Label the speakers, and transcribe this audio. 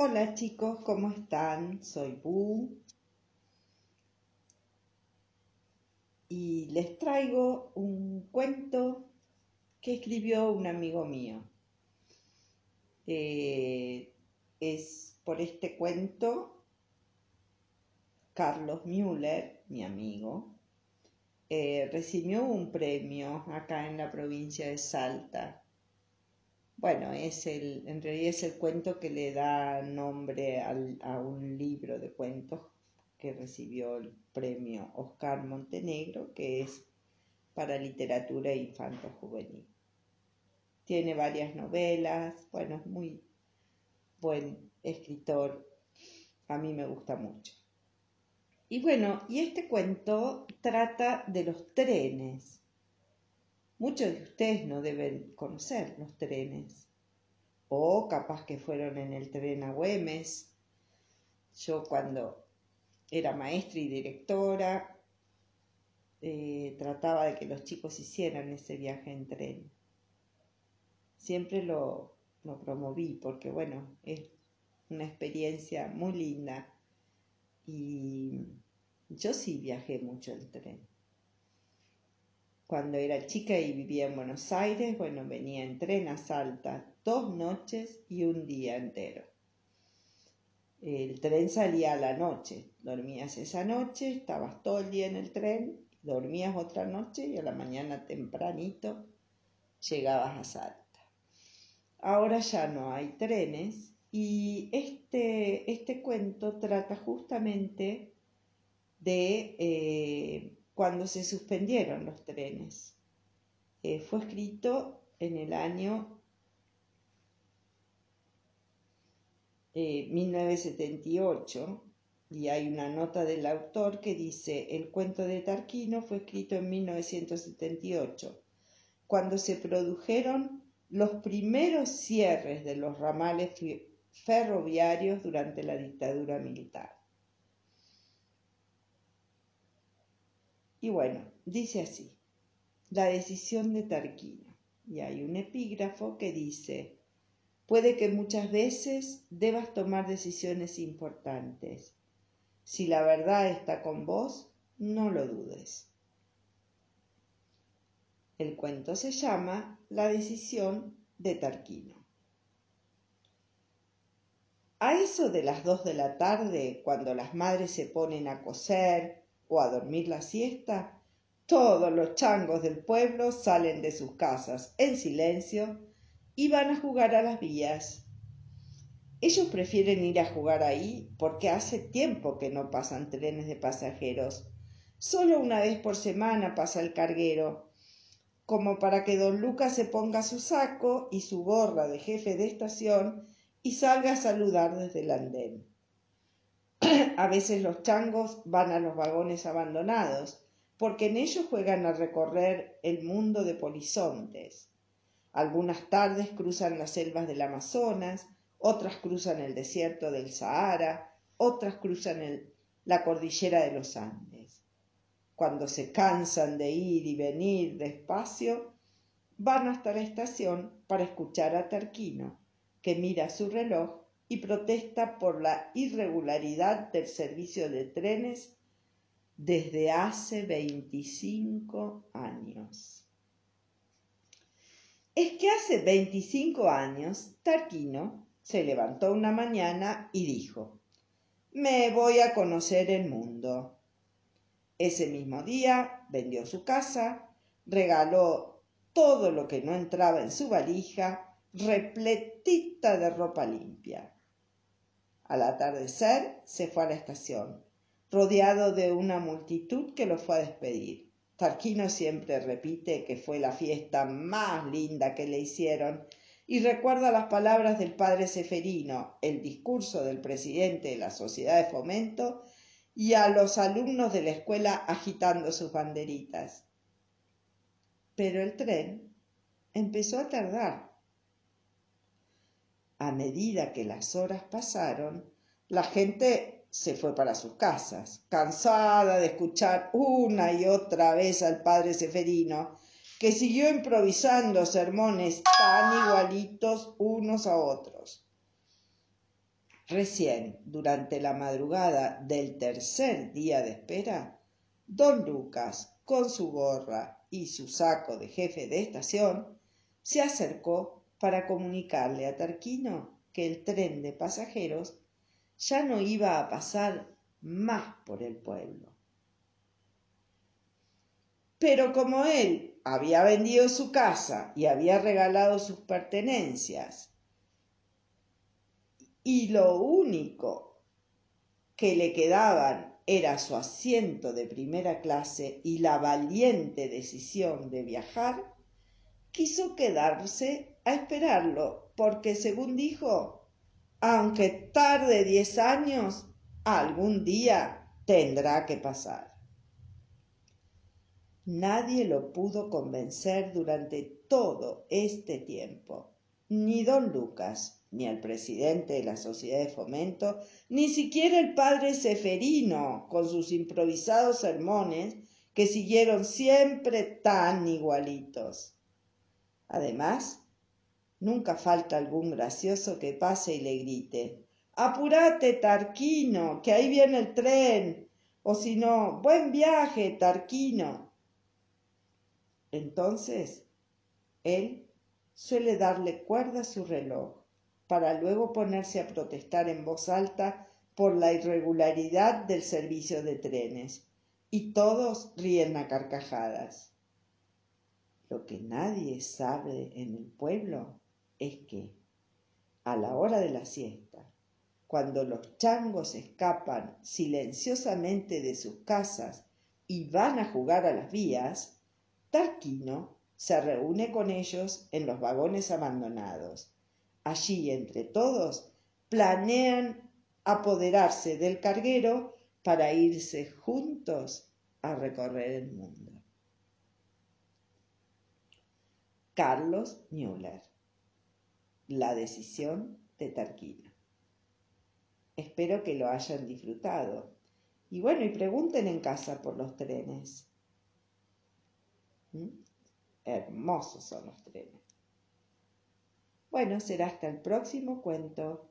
Speaker 1: Hola chicos, ¿cómo están? Soy Bu y les traigo un cuento que escribió un amigo mío. Eh, es por este cuento Carlos Müller, mi amigo, eh, recibió un premio acá en la provincia de Salta bueno, es el, en realidad es el cuento que le da nombre a un libro de cuentos que recibió el premio Oscar Montenegro, que es para literatura infanto juvenil. Tiene varias novelas, bueno, es muy buen escritor, a mí me gusta mucho. Y bueno, y este cuento trata de los trenes Muchos de ustedes no deben conocer los trenes. O capaz que fueron en el tren a Güemes. Yo cuando era maestra y directora, eh, trataba de que los chicos hicieran ese viaje en tren. Siempre lo, lo promoví porque, bueno, es una experiencia muy linda. Y yo sí viajé mucho en tren cuando era chica y vivía en Buenos Aires, bueno, venía en tren a Salta dos noches y un día entero. El tren salía a la noche, dormías esa noche, estabas todo el día en el tren, dormías otra noche y a la mañana tempranito llegabas a Salta. Ahora ya no hay trenes y este, este cuento trata justamente de eh, cuando se suspendieron los trenes. Eh, fue escrito en el año 1978 eh, y hay una nota del autor que dice, el cuento de Tarquino fue escrito en 1978, cuando se produjeron los primeros cierres de los ramales ferroviarios durante la dictadura militar. Y bueno, dice así, la decisión de Tarquino. Y hay un epígrafo que dice, puede que muchas veces debas tomar decisiones importantes. Si la verdad está con vos, no lo dudes. El cuento se llama La decisión de Tarquino. A eso de las dos de la tarde, cuando las madres se ponen a coser o a dormir la siesta, todos los changos del pueblo salen de sus casas en silencio y van a jugar a las vías. Ellos prefieren ir a jugar ahí porque hace tiempo que no pasan trenes de pasajeros. Solo una vez por semana pasa el carguero, como para que don Lucas se ponga su saco y su gorra de jefe de estación y salga a saludar desde el andén. A veces los changos van a los vagones abandonados, porque en ellos juegan a recorrer el mundo de polizontes. Algunas tardes cruzan las selvas del Amazonas, otras cruzan el desierto del Sahara, otras cruzan la cordillera de los Andes. Cuando se cansan de ir y venir despacio, van hasta la estación para escuchar a Tarquino, que mira su reloj y protesta por la irregularidad del servicio de trenes desde hace 25 años. Es que hace 25 años Tarquino se levantó una mañana y dijo, me voy a conocer el mundo. Ese mismo día vendió su casa, regaló todo lo que no entraba en su valija, repletita de ropa limpia. Al atardecer se fue a la estación, rodeado de una multitud que lo fue a despedir. Tarquino siempre repite que fue la fiesta más linda que le hicieron y recuerda las palabras del padre Seferino, el discurso del presidente de la sociedad de fomento y a los alumnos de la escuela agitando sus banderitas. Pero el tren empezó a tardar a medida que las horas pasaron, la gente se fue para sus casas, cansada de escuchar una y otra vez al padre Seferino, que siguió improvisando sermones tan igualitos unos a otros. Recién, durante la madrugada del tercer día de espera, don Lucas, con su gorra y su saco de jefe de estación, se acercó para comunicarle a Tarquino que el tren de pasajeros ya no iba a pasar más por el pueblo. Pero como él había vendido su casa y había regalado sus pertenencias y lo único que le quedaban era su asiento de primera clase y la valiente decisión de viajar, quiso quedarse a esperarlo, porque según dijo, aunque tarde diez años, algún día tendrá que pasar. Nadie lo pudo convencer durante todo este tiempo, ni don Lucas, ni al presidente de la sociedad de fomento, ni siquiera el padre Seferino, con sus improvisados sermones, que siguieron siempre tan igualitos. Además, nunca falta algún gracioso que pase y le grite Apúrate, Tarquino, que ahí viene el tren. O si no, buen viaje, Tarquino. Entonces, él suele darle cuerda a su reloj para luego ponerse a protestar en voz alta por la irregularidad del servicio de trenes, y todos ríen a carcajadas. Lo que nadie sabe en el pueblo es que, a la hora de la siesta, cuando los changos escapan silenciosamente de sus casas y van a jugar a las vías, Tarquino se reúne con ellos en los vagones abandonados Allí, entre todos, planean apoderarse del carguero para irse juntos a recorrer el mundo. Carlos Müller. La decisión de Tarquino. Espero que lo hayan disfrutado. Y bueno, y pregunten en casa por los trenes. ¿Mm? Hermosos son los trenes. Bueno, será hasta el próximo cuento.